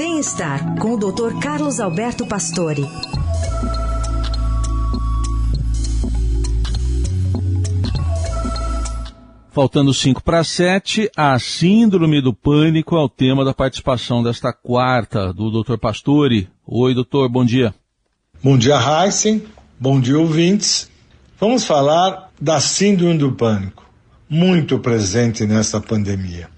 Bem-estar com o Dr. Carlos Alberto Pastore. Faltando 5 para 7, a síndrome do pânico é o tema da participação desta quarta do Dr. Pastore. Oi, doutor, bom dia. Bom dia, Heisen. Bom dia, ouvintes. Vamos falar da síndrome do pânico, muito presente nesta pandemia.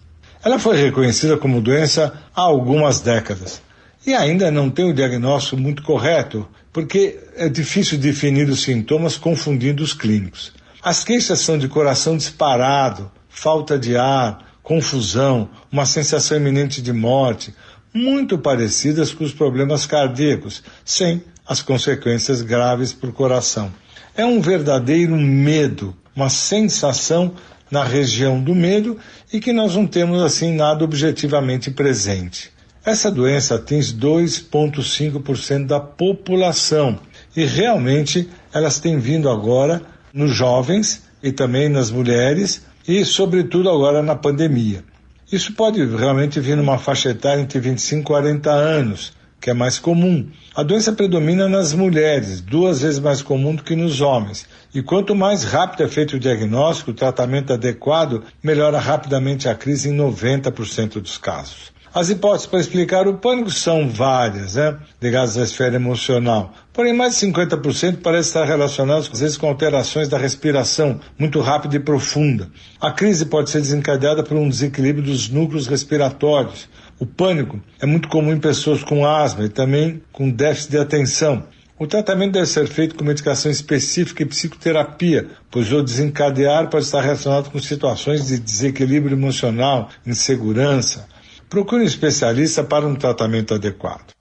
Ela foi reconhecida como doença há algumas décadas e ainda não tem o diagnóstico muito correto, porque é difícil definir os sintomas confundindo os clínicos. As queixas são de coração disparado, falta de ar, confusão, uma sensação iminente de morte, muito parecidas com os problemas cardíacos, sem as consequências graves para o coração. É um verdadeiro medo, uma sensação na região do medo e que nós não temos assim nada objetivamente presente. Essa doença atinge 2,5% da população e realmente elas têm vindo agora nos jovens e também nas mulheres e, sobretudo, agora na pandemia. Isso pode realmente vir numa faixa etária entre 25 e 40 anos, que é mais comum. A doença predomina nas mulheres, duas vezes mais comum do que nos homens. E quanto mais rápido é feito o diagnóstico, o tratamento adequado, melhora rapidamente a crise em 90% dos casos. As hipóteses para explicar o pânico são várias, né? ligadas à esfera emocional. Porém, mais de 50% parece estar relacionados, às vezes, com alterações da respiração muito rápida e profunda. A crise pode ser desencadeada por um desequilíbrio dos núcleos respiratórios. O pânico é muito comum em pessoas com asma e também com déficit de atenção. O tratamento deve ser feito com medicação específica e psicoterapia, pois o desencadear pode estar relacionado com situações de desequilíbrio emocional, insegurança, Procure um especialista para um tratamento adequado.